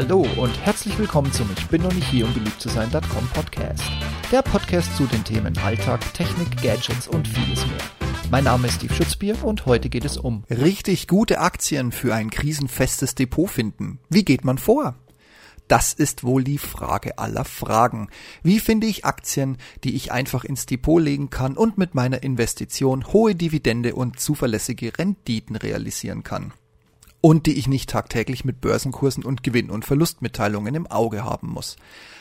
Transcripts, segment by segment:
Hallo und herzlich willkommen zum Ich bin noch nicht hier, um beliebt zu sein.com Podcast. Der Podcast zu den Themen Alltag, Technik, Gadgets und vieles mehr. Mein Name ist Steve Schutzbier und heute geht es um richtig gute Aktien für ein krisenfestes Depot finden. Wie geht man vor? Das ist wohl die Frage aller Fragen. Wie finde ich Aktien, die ich einfach ins Depot legen kann und mit meiner Investition hohe Dividende und zuverlässige Renditen realisieren kann? Und die ich nicht tagtäglich mit Börsenkursen und Gewinn- und Verlustmitteilungen im Auge haben muss.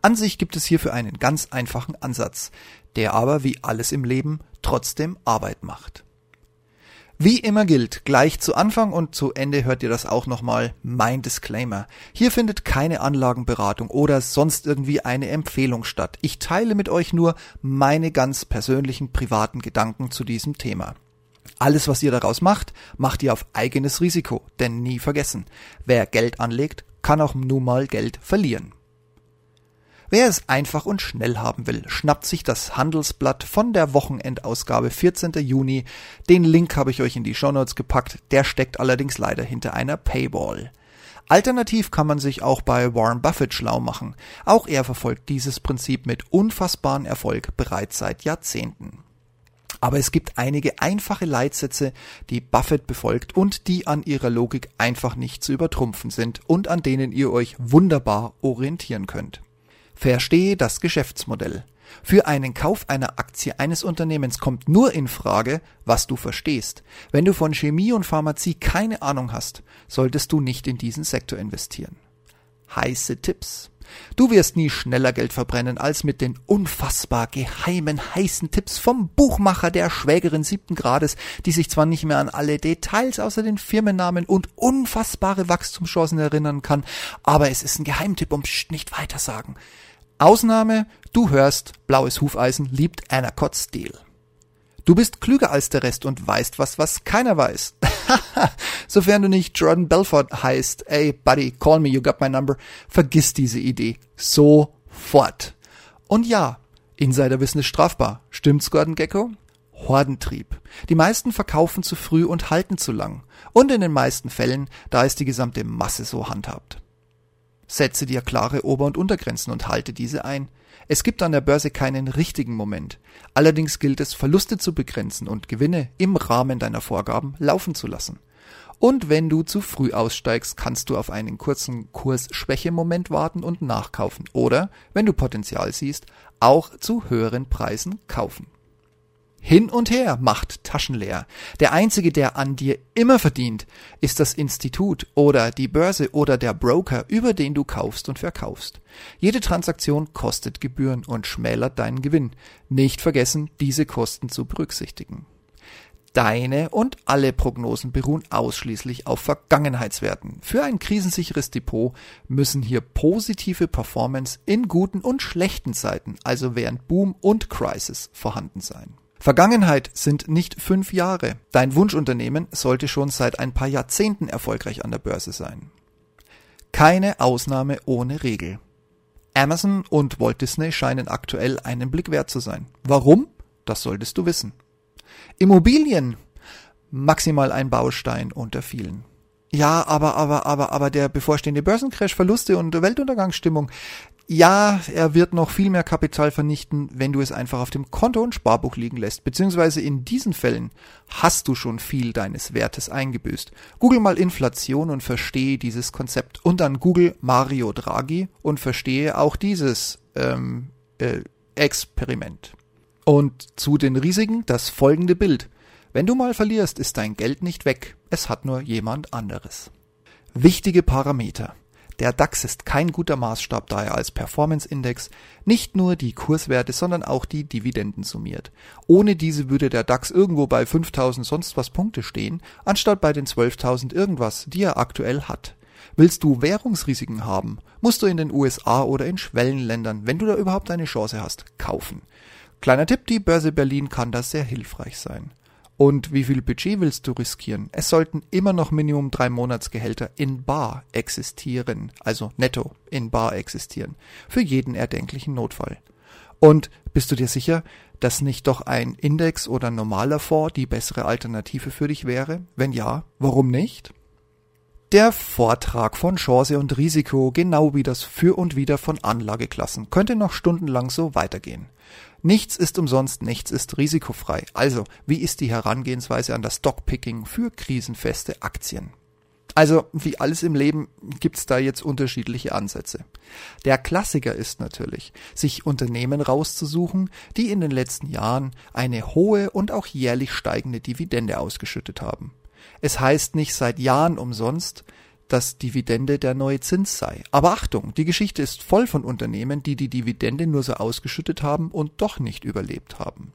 An sich gibt es hierfür einen ganz einfachen Ansatz, der aber wie alles im Leben trotzdem Arbeit macht. Wie immer gilt, gleich zu Anfang und zu Ende hört ihr das auch nochmal, mein Disclaimer. Hier findet keine Anlagenberatung oder sonst irgendwie eine Empfehlung statt. Ich teile mit euch nur meine ganz persönlichen privaten Gedanken zu diesem Thema. Alles, was ihr daraus macht, macht ihr auf eigenes Risiko, denn nie vergessen, wer Geld anlegt, kann auch nun mal Geld verlieren. Wer es einfach und schnell haben will, schnappt sich das Handelsblatt von der Wochenendausgabe 14. Juni. Den Link habe ich euch in die Shownotes gepackt, der steckt allerdings leider hinter einer Paywall. Alternativ kann man sich auch bei Warren Buffett schlau machen. Auch er verfolgt dieses Prinzip mit unfassbaren Erfolg bereits seit Jahrzehnten. Aber es gibt einige einfache Leitsätze, die Buffett befolgt und die an ihrer Logik einfach nicht zu übertrumpfen sind und an denen ihr euch wunderbar orientieren könnt. Verstehe das Geschäftsmodell. Für einen Kauf einer Aktie eines Unternehmens kommt nur in Frage, was du verstehst. Wenn du von Chemie und Pharmazie keine Ahnung hast, solltest du nicht in diesen Sektor investieren. Heiße Tipps. Du wirst nie schneller Geld verbrennen als mit den unfassbar geheimen heißen Tipps vom Buchmacher der Schwägerin siebten Grades, die sich zwar nicht mehr an alle Details außer den Firmennamen und unfassbare Wachstumschancen erinnern kann, aber es ist ein Geheimtipp und nicht weitersagen. Ausnahme, du hörst, blaues Hufeisen liebt Anacott Steel. Du bist klüger als der Rest und weißt was, was keiner weiß. Sofern du nicht Jordan Belfort heißt, ey, buddy, call me, you got my number, vergiss diese Idee. Sofort. Und ja, Insiderwissen ist strafbar. Stimmt's, Gordon Gecko? Hordentrieb. Die meisten verkaufen zu früh und halten zu lang. Und in den meisten Fällen, da ist die gesamte Masse so handhabt. Setze dir klare Ober- und Untergrenzen und halte diese ein. Es gibt an der Börse keinen richtigen Moment. Allerdings gilt es, Verluste zu begrenzen und Gewinne im Rahmen deiner Vorgaben laufen zu lassen. Und wenn du zu früh aussteigst, kannst du auf einen kurzen Kursschwächemoment warten und nachkaufen. Oder, wenn du Potenzial siehst, auch zu höheren Preisen kaufen. Hin und her macht Taschen leer. Der einzige, der an dir immer verdient, ist das Institut oder die Börse oder der Broker, über den du kaufst und verkaufst. Jede Transaktion kostet Gebühren und schmälert deinen Gewinn. Nicht vergessen, diese Kosten zu berücksichtigen. Deine und alle Prognosen beruhen ausschließlich auf Vergangenheitswerten. Für ein krisensicheres Depot müssen hier positive Performance in guten und schlechten Zeiten, also während Boom und Crisis, vorhanden sein. Vergangenheit sind nicht fünf Jahre. Dein Wunschunternehmen sollte schon seit ein paar Jahrzehnten erfolgreich an der Börse sein. Keine Ausnahme ohne Regel. Amazon und Walt Disney scheinen aktuell einen Blick wert zu sein. Warum? Das solltest du wissen. Immobilien. Maximal ein Baustein unter vielen. Ja, aber, aber, aber, aber der bevorstehende Börsencrash, Verluste und Weltuntergangsstimmung, ja, er wird noch viel mehr Kapital vernichten, wenn du es einfach auf dem Konto und Sparbuch liegen lässt. Beziehungsweise in diesen Fällen hast du schon viel deines Wertes eingebüßt. Google mal Inflation und verstehe dieses Konzept. Und dann Google Mario Draghi und verstehe auch dieses ähm, äh, Experiment. Und zu den Risiken das folgende Bild. Wenn du mal verlierst, ist dein Geld nicht weg. Es hat nur jemand anderes. Wichtige Parameter. Der DAX ist kein guter Maßstab, da er als Performance-Index nicht nur die Kurswerte, sondern auch die Dividenden summiert. Ohne diese würde der DAX irgendwo bei 5000 sonst was Punkte stehen, anstatt bei den 12.000 irgendwas, die er aktuell hat. Willst du Währungsrisiken haben, musst du in den USA oder in Schwellenländern, wenn du da überhaupt eine Chance hast, kaufen. Kleiner Tipp, die Börse Berlin kann das sehr hilfreich sein. Und wie viel Budget willst du riskieren? Es sollten immer noch Minimum drei Monatsgehälter in Bar existieren, also netto in Bar existieren, für jeden erdenklichen Notfall. Und bist du dir sicher, dass nicht doch ein Index oder normaler Fonds die bessere Alternative für dich wäre? Wenn ja, warum nicht? Der Vortrag von Chance und Risiko, genau wie das Für und Wider von Anlageklassen, könnte noch stundenlang so weitergehen. Nichts ist umsonst, nichts ist risikofrei. Also, wie ist die Herangehensweise an das Stockpicking für krisenfeste Aktien? Also, wie alles im Leben gibt's da jetzt unterschiedliche Ansätze. Der Klassiker ist natürlich, sich Unternehmen rauszusuchen, die in den letzten Jahren eine hohe und auch jährlich steigende Dividende ausgeschüttet haben. Es heißt nicht seit Jahren umsonst, dass Dividende der neue Zins sei. Aber Achtung, die Geschichte ist voll von Unternehmen, die die Dividende nur so ausgeschüttet haben und doch nicht überlebt haben.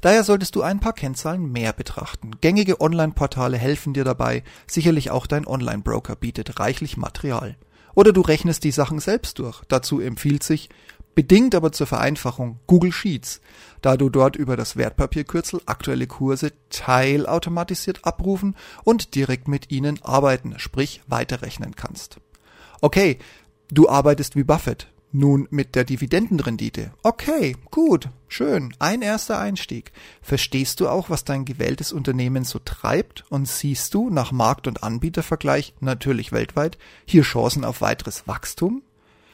Daher solltest du ein paar Kennzahlen mehr betrachten. Gängige Online-Portale helfen dir dabei, sicherlich auch dein Online-Broker bietet reichlich Material. Oder du rechnest die Sachen selbst durch. Dazu empfiehlt sich, bedingt aber zur Vereinfachung, Google Sheets, da du dort über das Wertpapierkürzel aktuelle Kurse teilautomatisiert abrufen und direkt mit ihnen arbeiten, sprich weiterrechnen kannst. Okay, du arbeitest wie Buffett, nun mit der Dividendenrendite. Okay, gut, schön, ein erster Einstieg. Verstehst du auch, was dein gewähltes Unternehmen so treibt und siehst du nach Markt- und Anbietervergleich natürlich weltweit hier Chancen auf weiteres Wachstum?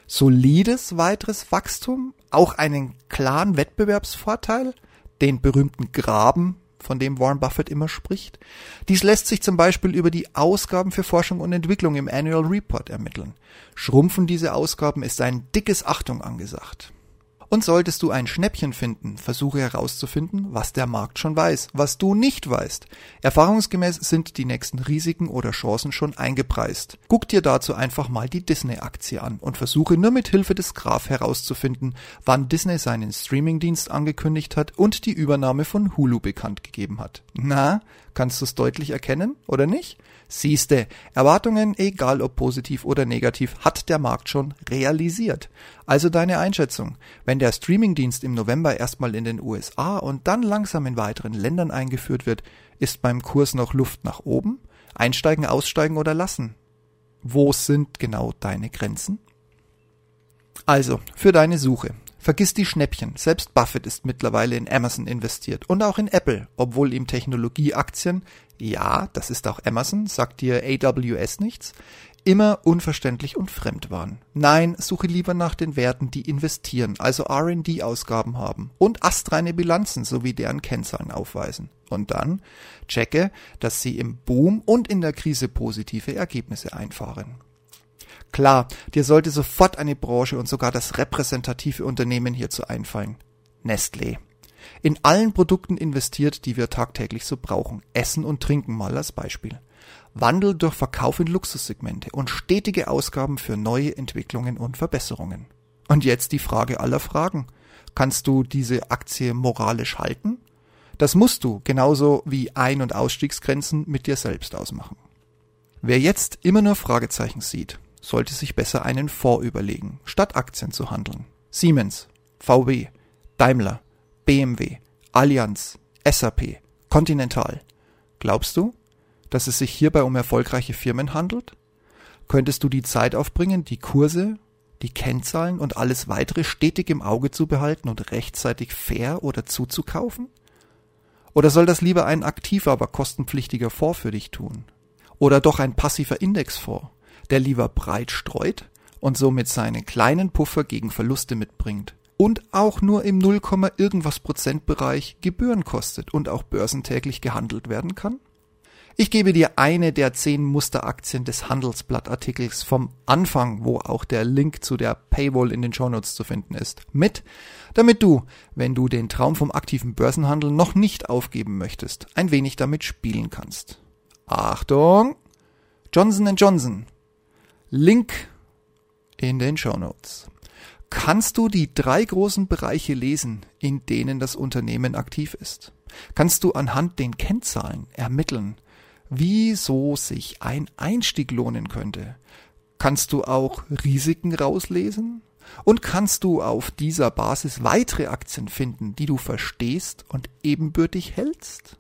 Solides weiteres Wachstum? Auch einen klaren Wettbewerbsvorteil? Den berühmten Graben von dem Warren Buffett immer spricht. Dies lässt sich zum Beispiel über die Ausgaben für Forschung und Entwicklung im Annual Report ermitteln. Schrumpfen diese Ausgaben ist ein dickes Achtung angesagt. Und solltest du ein Schnäppchen finden, versuche herauszufinden, was der Markt schon weiß, was du nicht weißt. Erfahrungsgemäß sind die nächsten Risiken oder Chancen schon eingepreist. Guck dir dazu einfach mal die Disney-Aktie an und versuche nur mit Hilfe des Graph herauszufinden, wann Disney seinen Streamingdienst angekündigt hat und die Übernahme von Hulu bekannt gegeben hat. Na, kannst du es deutlich erkennen oder nicht? Siehste, Erwartungen, egal ob positiv oder negativ, hat der Markt schon realisiert. Also deine Einschätzung. Wenn der Streamingdienst im November erstmal in den USA und dann langsam in weiteren Ländern eingeführt wird, ist beim Kurs noch Luft nach oben? Einsteigen, aussteigen oder lassen? Wo sind genau deine Grenzen? Also, für deine Suche. Vergiss die Schnäppchen. Selbst Buffett ist mittlerweile in Amazon investiert und auch in Apple, obwohl ihm Technologieaktien, ja, das ist auch Amazon, sagt dir AWS nichts, immer unverständlich und fremd waren. Nein, suche lieber nach den Werten, die investieren, also R&D-Ausgaben haben und astreine Bilanzen sowie deren Kennzahlen aufweisen. Und dann checke, dass sie im Boom und in der Krise positive Ergebnisse einfahren. Klar, dir sollte sofort eine Branche und sogar das repräsentative Unternehmen hierzu einfallen. Nestlé. In allen Produkten investiert, die wir tagtäglich so brauchen. Essen und Trinken mal als Beispiel. Wandel durch Verkauf in Luxussegmente und stetige Ausgaben für neue Entwicklungen und Verbesserungen. Und jetzt die Frage aller Fragen. Kannst du diese Aktie moralisch halten? Das musst du, genauso wie Ein- und Ausstiegsgrenzen mit dir selbst ausmachen. Wer jetzt immer nur Fragezeichen sieht, sollte sich besser einen Fonds überlegen, statt Aktien zu handeln. Siemens, VW, Daimler, BMW, Allianz, SAP, Continental. Glaubst du, dass es sich hierbei um erfolgreiche Firmen handelt? Könntest du die Zeit aufbringen, die Kurse, die Kennzahlen und alles weitere stetig im Auge zu behalten und rechtzeitig fair oder zuzukaufen? Oder soll das lieber ein aktiver, aber kostenpflichtiger Fonds für dich tun? Oder doch ein passiver Indexfonds? Der lieber breit streut und somit seinen kleinen Puffer gegen Verluste mitbringt und auch nur im 0, irgendwas Prozentbereich Gebühren kostet und auch börsentäglich gehandelt werden kann? Ich gebe dir eine der zehn Musteraktien des Handelsblattartikels vom Anfang, wo auch der Link zu der Paywall in den Shownotes zu finden ist, mit, damit du, wenn du den Traum vom aktiven Börsenhandel noch nicht aufgeben möchtest, ein wenig damit spielen kannst. Achtung! Johnson Johnson Link in den Show Notes. Kannst du die drei großen Bereiche lesen, in denen das Unternehmen aktiv ist? Kannst du anhand den Kennzahlen ermitteln, wieso sich ein Einstieg lohnen könnte? Kannst du auch Risiken rauslesen? Und kannst du auf dieser Basis weitere Aktien finden, die du verstehst und ebenbürtig hältst?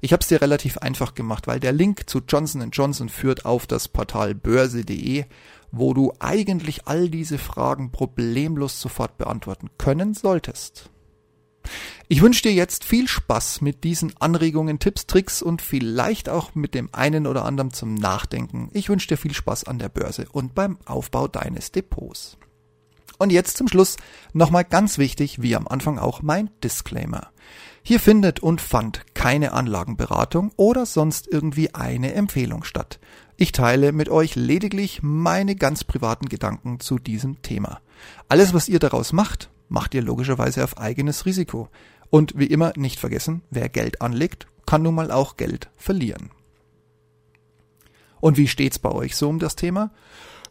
Ich habe es dir relativ einfach gemacht, weil der Link zu Johnson Johnson führt auf das Portal börse.de, wo du eigentlich all diese Fragen problemlos sofort beantworten können solltest. Ich wünsche dir jetzt viel Spaß mit diesen Anregungen, Tipps, Tricks und vielleicht auch mit dem einen oder anderen zum Nachdenken. Ich wünsche dir viel Spaß an der Börse und beim Aufbau deines Depots. Und jetzt zum Schluss nochmal ganz wichtig, wie am Anfang auch mein Disclaimer. Hier findet und fand keine Anlagenberatung oder sonst irgendwie eine Empfehlung statt. Ich teile mit euch lediglich meine ganz privaten Gedanken zu diesem Thema. Alles, was ihr daraus macht, macht ihr logischerweise auf eigenes Risiko. Und wie immer nicht vergessen, wer Geld anlegt, kann nun mal auch Geld verlieren. Und wie steht's bei euch so um das Thema?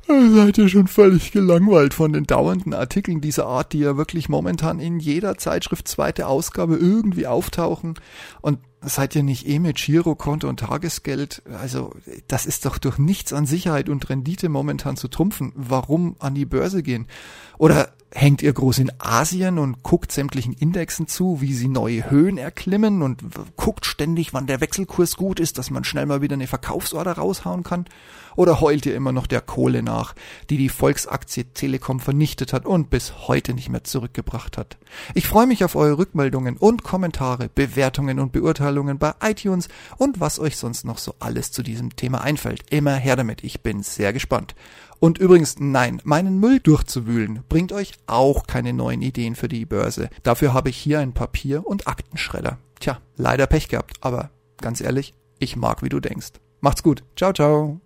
Seid ihr schon völlig gelangweilt von den dauernden Artikeln dieser Art, die ja wirklich momentan in jeder Zeitschrift zweite Ausgabe irgendwie auftauchen? Und seid ihr nicht eh mit Girokonto und Tagesgeld? Also, das ist doch durch nichts an Sicherheit und Rendite momentan zu trumpfen. Warum an die Börse gehen? Oder hängt ihr groß in Asien und guckt sämtlichen Indexen zu, wie sie neue Höhen erklimmen und guckt ständig, wann der Wechselkurs gut ist, dass man schnell mal wieder eine Verkaufsorder raushauen kann? Oder heult ihr immer noch der Kohle nach, die die Volksaktie Telekom vernichtet hat und bis heute nicht mehr zurückgebracht hat? Ich freue mich auf eure Rückmeldungen und Kommentare, Bewertungen und Beurteilungen bei iTunes und was euch sonst noch so alles zu diesem Thema einfällt. Immer her damit, ich bin sehr gespannt. Und übrigens, nein, meinen Müll durchzuwühlen bringt euch auch keine neuen Ideen für die Börse. Dafür habe ich hier ein Papier- und Aktenschredder. Tja, leider Pech gehabt, aber ganz ehrlich, ich mag, wie du denkst. Macht's gut. Ciao, ciao.